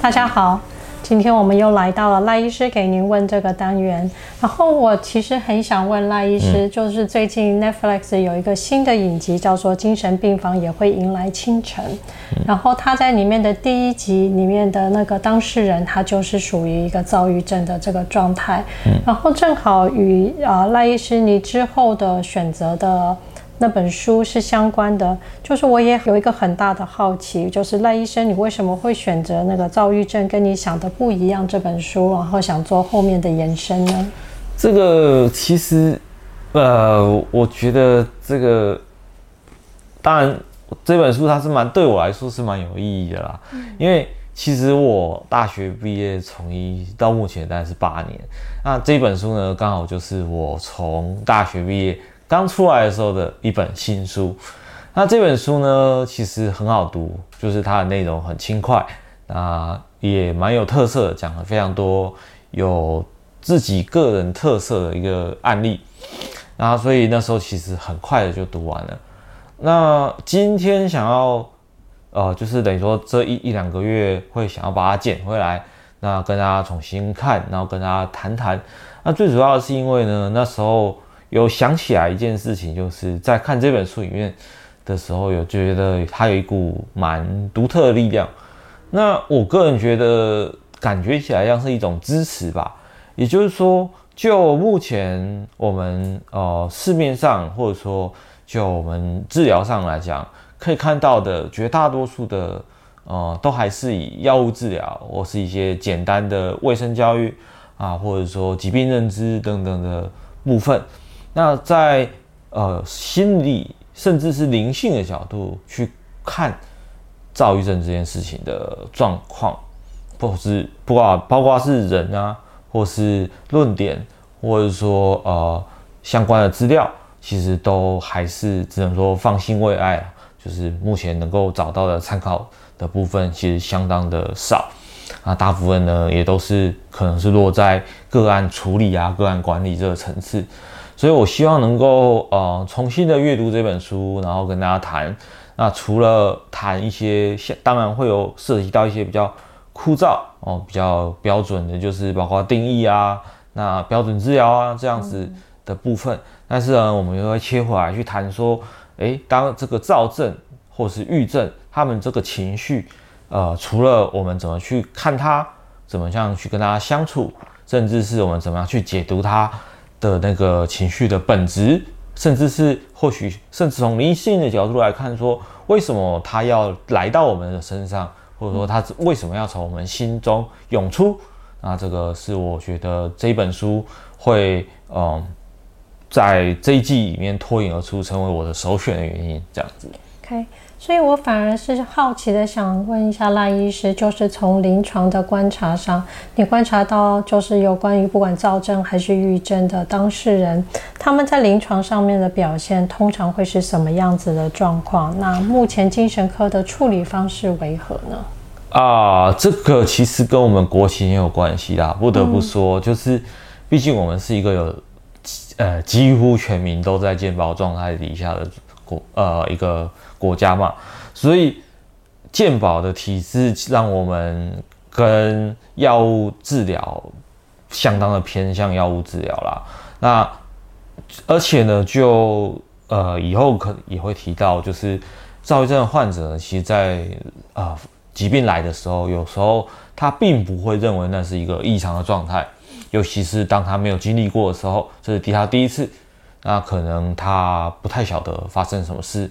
大家好。今天我们又来到了赖医师给您问这个单元，然后我其实很想问赖医师，就是最近 Netflix 有一个新的影集叫做《精神病房也会迎来清晨》，然后他在里面的第一集里面的那个当事人，他就是属于一个躁郁症的这个状态，然后正好与啊赖医师你之后的选择的。那本书是相关的，就是我也有一个很大的好奇，就是赖医生，你为什么会选择那个躁郁症跟你想的不一样这本书，然后想做后面的延伸呢？这个其实，呃，我觉得这个，当然这本书它是蛮对我来说是蛮有意义的啦，因为其实我大学毕业从医到目前大概是八年，那这本书呢，刚好就是我从大学毕业。刚出来的时候的一本新书，那这本书呢，其实很好读，就是它的内容很轻快，那也蛮有特色，讲了非常多有自己个人特色的一个案例，那所以那时候其实很快的就读完了。那今天想要，呃，就是等于说这一一两个月会想要把它捡回来，那跟大家重新看，然后跟大家谈谈。那最主要的是因为呢，那时候。有想起来一件事情，就是在看这本书里面的时候，有觉得它有一股蛮独特的力量。那我个人觉得，感觉起来像是一种支持吧。也就是说，就目前我们呃市面上，或者说就我们治疗上来讲，可以看到的绝大多数的呃，都还是以药物治疗，或是一些简单的卫生教育啊，或者说疾病认知等等的部分。那在呃心理甚至是灵性的角度去看躁郁症这件事情的状况，或是不管包括是人啊，或是论点，或者说呃相关的资料，其实都还是只能说放心未艾啊。就是目前能够找到的参考的部分，其实相当的少啊，大部分呢也都是可能是落在个案处理啊、个案管理这个层次。所以，我希望能够呃重新的阅读这本书，然后跟大家谈。那除了谈一些，当然会有涉及到一些比较枯燥哦，比较标准的，就是包括定义啊，那标准治疗啊这样子的部分。嗯、但是呢，我们又会切回来去谈说，诶，当这个躁症或是郁症，他们这个情绪，呃，除了我们怎么去看它，怎么样去跟大家相处，甚至是我们怎么样去解读它。的那个情绪的本质，甚至是或许，甚至从灵性的角度来看，说为什么他要来到我们的身上，或者说他为什么要从我们心中涌出？那这个是我觉得这本书会嗯，在这一季里面脱颖而出，成为我的首选的原因，这样子。OK。所以我反而是好奇的，想问一下赖医师，就是从临床的观察上，你观察到就是有关于不管躁症还是抑郁症的当事人，他们在临床上面的表现通常会是什么样子的状况？那目前精神科的处理方式为何呢？啊，这个其实跟我们国情也有关系啦。不得不说，就是毕竟我们是一个有呃几乎全民都在健保状态底下的国呃一个。国家嘛，所以健保的体制让我们跟药物治疗相当的偏向药物治疗啦。那而且呢，就呃以后可也会提到，就是躁郁症的患者呢，其实在啊、呃、疾病来的时候，有时候他并不会认为那是一个异常的状态，尤其是当他没有经历过的时候，这是第他第一次，那可能他不太晓得发生什么事。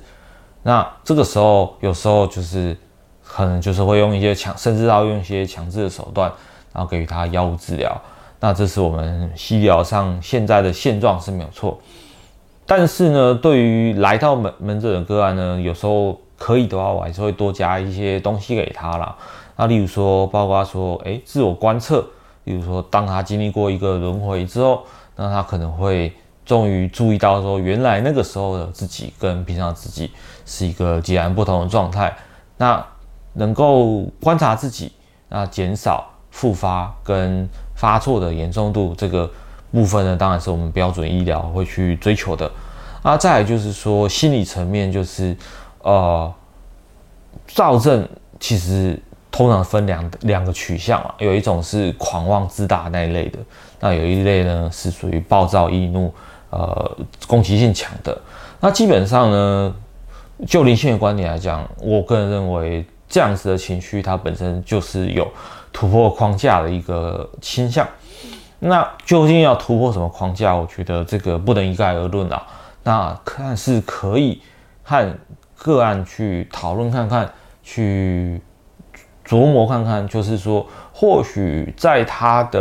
那这个时候，有时候就是可能就是会用一些强，甚至要用一些强制的手段，然后给予他药物治疗。那这是我们医疗上现在的现状是没有错。但是呢，对于来到门门诊的个案呢，有时候可以的话，我还是会多加一些东西给他啦。那例如说，包括说，诶，自我观测，例如说，当他经历过一个轮回之后，那他可能会。终于注意到说，原来那个时候的自己跟平常自己是一个截然不同的状态。那能够观察自己，那减少复发跟发作的严重度这个部分呢，当然是我们标准医疗会去追求的。啊，再来就是说心理层面，就是呃，躁症其实通常分两两个取向啊，有一种是狂妄自大那一类的，那有一类呢是属于暴躁易怒，呃，攻击性强的。那基本上呢，就灵性的观点来讲，我个人认为这样子的情绪它本身就是有突破框架的一个倾向。那究竟要突破什么框架？我觉得这个不能一概而论啊。那看是可以和个案去讨论看看，去。琢磨看看，就是说，或许在他的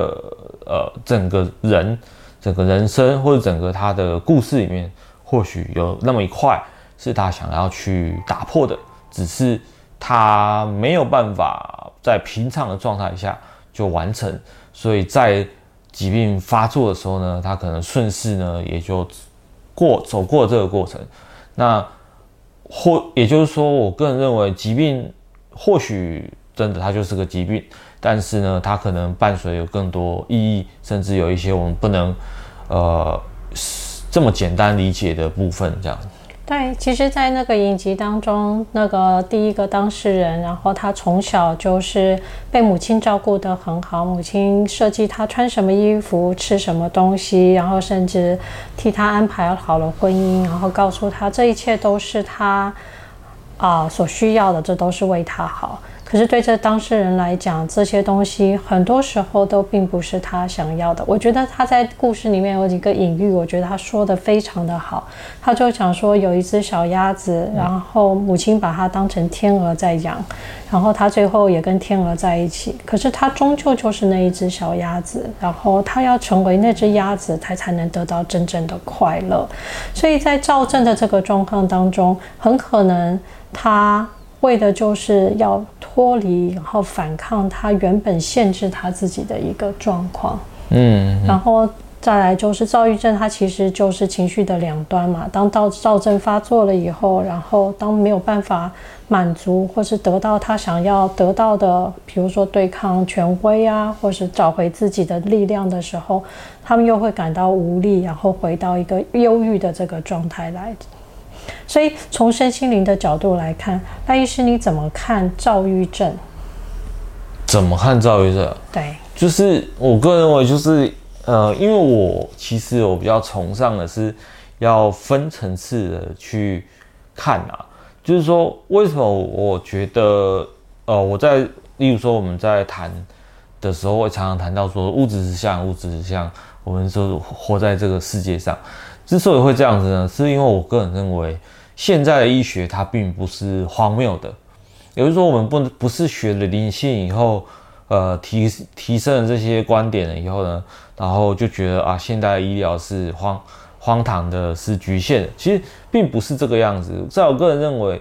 呃整个人、整个人生或者整个他的故事里面，或许有那么一块是他想要去打破的，只是他没有办法在平常的状态下就完成，所以在疾病发作的时候呢，他可能顺势呢也就过走过这个过程。那或也就是说，我个人认为疾病或许。真的，它就是个疾病，但是呢，它可能伴随有更多意义，甚至有一些我们不能，呃，这么简单理解的部分，这样。对，其实，在那个影集当中，那个第一个当事人，然后他从小就是被母亲照顾得很好，母亲设计他穿什么衣服、吃什么东西，然后甚至替他安排好了婚姻，然后告诉他这一切都是他啊、所需要的，这都是为他好。可是对这当事人来讲，这些东西很多时候都并不是他想要的。我觉得他在故事里面有几个隐喻，我觉得他说的非常的好。他就讲说有一只小鸭子，然后母亲把它当成天鹅在养，然后他最后也跟天鹅在一起。可是他终究就是那一只小鸭子，然后他要成为那只鸭子，他才能得到真正的快乐。所以在赵正的这个状况当中，很可能他。为的就是要脱离，然后反抗他原本限制他自己的一个状况。嗯，然后再来就是躁郁症，它其实就是情绪的两端嘛。当躁躁症发作了以后，然后当没有办法满足或是得到他想要得到的，比如说对抗权威啊，或是找回自己的力量的时候，他们又会感到无力，然后回到一个忧郁的这个状态来。所以，从身心灵的角度来看，赖医师你怎么看躁郁症？怎么看躁郁症？对，就是我个人认为，就是呃，因为我其实我比较崇尚的是要分层次的去看啊，就是说，为什么我觉得呃，我在例如说我们在谈的时候，会常常谈到说物质实相，物质实相，我们说活在这个世界上。之所以会这样子呢，是因为我个人认为，现在的医学它并不是荒谬的，也就是说，我们不不是学了灵性以后，呃，提提升了这些观点了以后呢，然后就觉得啊，现代医疗是荒荒唐的，是局限的。其实并不是这个样子。在我个人认为，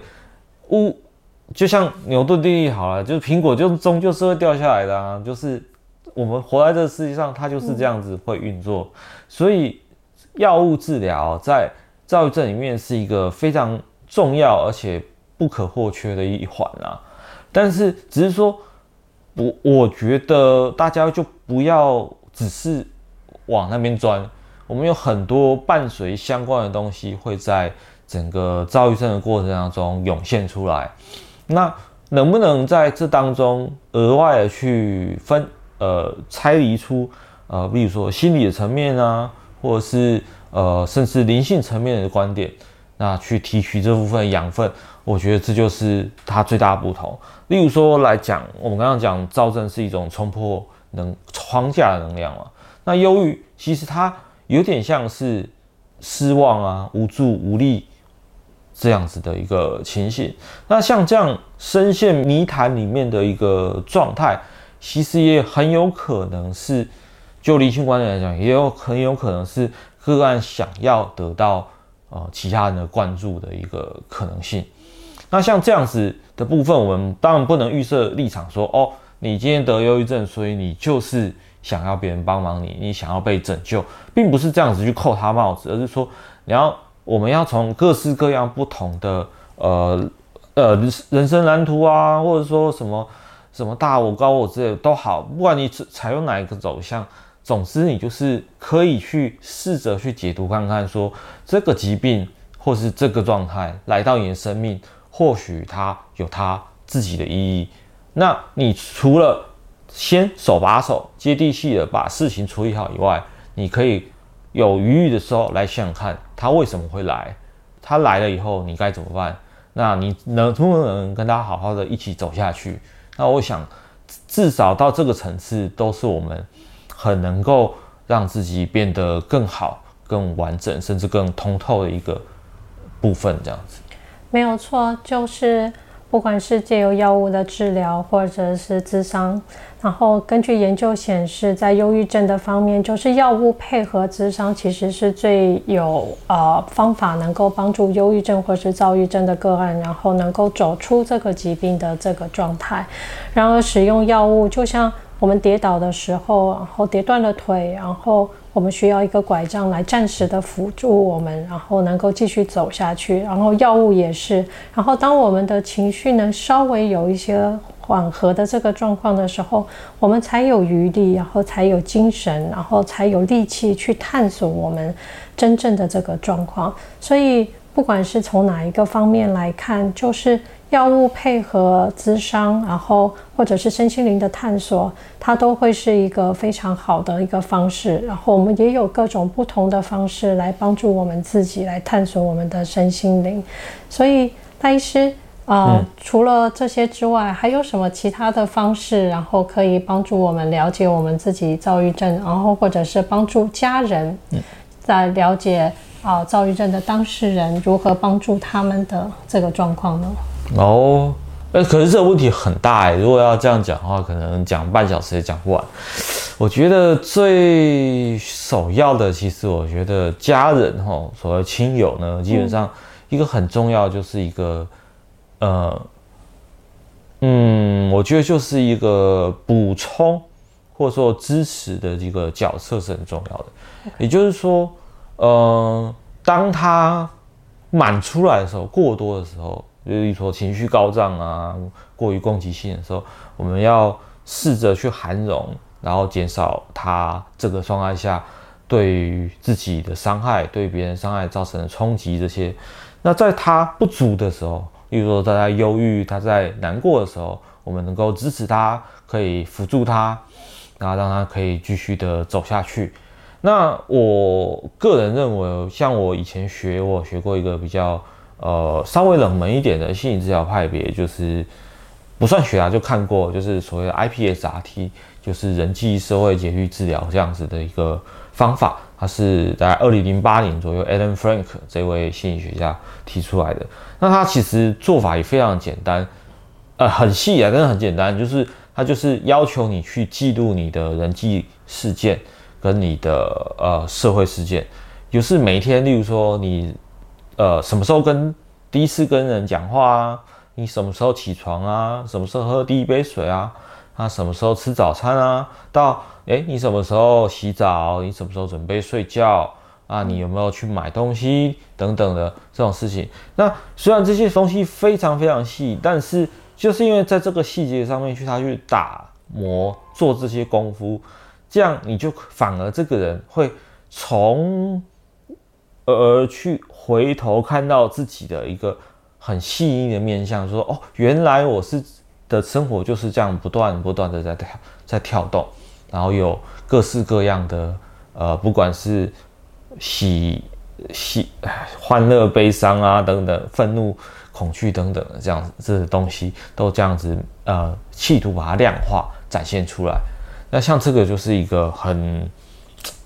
呜就像牛顿定律好了，就是苹果就终究是会掉下来的啊，就是我们活在这个世界上，它就是这样子会运作，所以。药物治疗在躁郁症里面是一个非常重要而且不可或缺的一环啊，但是只是说，我我觉得大家就不要只是往那边钻，我们有很多伴随相关的东西会在整个躁郁症的过程当中涌现出来，那能不能在这当中额外的去分呃拆离出呃，比如说心理的层面啊？或者是呃，甚至灵性层面的观点，那去提取这部分养分，我觉得这就是它最大的不同。例如说来讲，我们刚刚讲躁症是一种冲破能框架的能量嘛，那忧郁其实它有点像是失望啊、无助、无力这样子的一个情形。那像这样深陷泥潭里面的一个状态，其实也很有可能是。就灵性观点来讲，也有很有可能是个案想要得到呃其他人的关注的一个可能性。那像这样子的部分，我们当然不能预设立场说，哦，你今天得忧郁症，所以你就是想要别人帮忙你，你想要被拯救，并不是这样子去扣他帽子，而是说你要我们要从各式各样不同的呃呃人生蓝图啊，或者说什么什么大我高我之类都好，不管你采用哪一个走向。总之，你就是可以去试着去解读看看，说这个疾病或是这个状态来到你的生命，或许它有它自己的意义，那你除了先手把手、接地气的把事情处理好以外，你可以有余裕的时候来想想看，他为什么会来，他来了以后你该怎么办？那你能不能跟他好好的一起走下去？那我想，至少到这个层次，都是我们很能够让自己变得更好、更完整，甚至更通透的一个部分，这样子。没有错，就是。不管是借由药物的治疗，或者是咨商，然后根据研究显示，在忧郁症的方面，就是药物配合咨商，其实是最有呃方法能够帮助忧郁症或是躁郁症的个案，然后能够走出这个疾病的这个状态。然而，使用药物就像我们跌倒的时候，然后跌断了腿，然后。我们需要一个拐杖来暂时的辅助我们，然后能够继续走下去。然后药物也是。然后当我们的情绪能稍微有一些缓和的这个状况的时候，我们才有余力，然后才有精神，然后才有力气去探索我们真正的这个状况。所以，不管是从哪一个方面来看，就是。药物配合咨商，然后或者是身心灵的探索，它都会是一个非常好的一个方式。然后我们也有各种不同的方式来帮助我们自己来探索我们的身心灵。所以戴医师，呃，嗯、除了这些之外，还有什么其他的方式，然后可以帮助我们了解我们自己躁郁症，然后或者是帮助家人在了解啊、呃、躁郁症的当事人如何帮助他们的这个状况呢？哦，呃，可是这个问题很大哎，如果要这样讲的话，可能讲半小时也讲不完。我觉得最首要的，其实我觉得家人哈，所谓亲友呢，基本上一个很重要，就是一个，呃，嗯，我觉得就是一个补充或者说支持的一个角色是很重要的。也就是说，呃，当他满出来的时候，过多的时候。比如说情绪高涨啊，过于攻击性的时候，我们要试着去涵容，然后减少他这个状态下对于自己的伤害、对别人伤害造成的冲击这些。那在他不足的时候，例如说他在忧郁、他在难过的时候，我们能够支持他，可以辅助他，然后让他可以继续的走下去。那我个人认为，像我以前学，我学过一个比较。呃，稍微冷门一点的心理治疗派别，就是不算学啊，就看过，就是所谓的 IPSRT，就是人际社会节律治疗这样子的一个方法。它是在二零零八年左右，Adam Frank 这位心理学家提出来的。那他其实做法也非常简单，呃，很细啊，但是很简单，就是他就是要求你去记录你的人际事件跟你的呃社会事件，就是每天，例如说你。呃，什么时候跟第一次跟人讲话啊？你什么时候起床啊？什么时候喝第一杯水啊？啊，什么时候吃早餐啊？到诶，你什么时候洗澡？你什么时候准备睡觉啊？你有没有去买东西等等的这种事情？那虽然这些东西非常非常细，但是就是因为在这个细节上面去他去打磨做这些功夫，这样你就反而这个人会从。而去回头看到自己的一个很细腻的面相，说哦，原来我是的生活就是这样不断不断的在跳在跳动，然后有各式各样的呃，不管是喜喜欢乐、悲伤啊等等，愤怒、恐惧等等这样子这些东西都这样子呃，企图把它量化展现出来。那像这个就是一个很。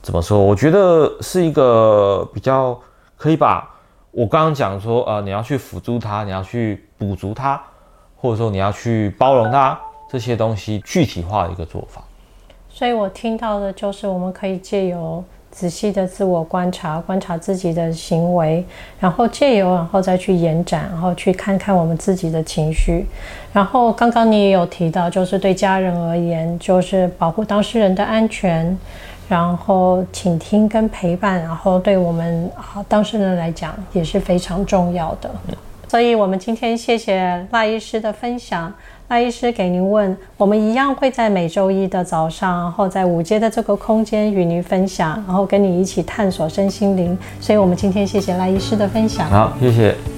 怎么说？我觉得是一个比较可以把我刚刚讲说，呃，你要去辅助他，你要去补足他，或者说你要去包容他这些东西具体化的一个做法。所以我听到的就是，我们可以借由仔细的自我观察，观察自己的行为，然后借由然后再去延展，然后去看看我们自己的情绪。然后刚刚你也有提到，就是对家人而言，就是保护当事人的安全。然后倾听跟陪伴，然后对我们啊当事人来讲也是非常重要的。所以，我们今天谢谢赖医师的分享。赖医师给您问，我们一样会在每周一的早上，然后在五阶的这个空间与您分享，然后跟你一起探索身心灵。所以我们今天谢谢赖医师的分享。好，谢谢。